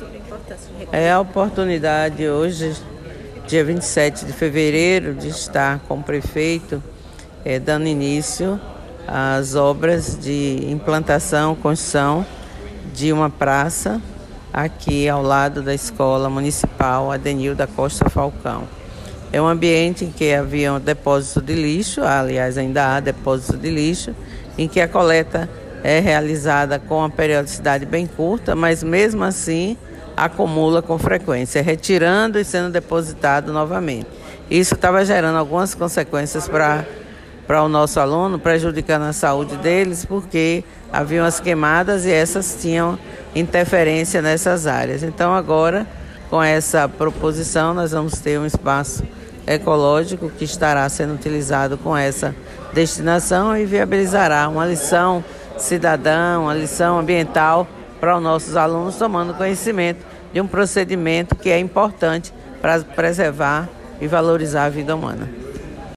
sobre a importância de É a oportunidade hoje, dia 27 de fevereiro, de estar com o prefeito é, dando início às obras de implantação, construção de uma praça aqui ao lado da Escola Municipal Adenil da Costa Falcão. É um ambiente em que havia um depósito de lixo, aliás, ainda há depósito de lixo, em que a coleta é realizada com uma periodicidade bem curta, mas mesmo assim acumula com frequência, retirando e sendo depositado novamente. Isso estava gerando algumas consequências para para o nosso aluno, prejudicando a saúde deles, porque haviam as queimadas e essas tinham interferência nessas áreas. Então agora, com essa proposição, nós vamos ter um espaço ecológico que estará sendo utilizado com essa destinação e viabilizará uma lição cidadã, uma lição ambiental para os nossos alunos, tomando conhecimento de um procedimento que é importante para preservar e valorizar a vida humana.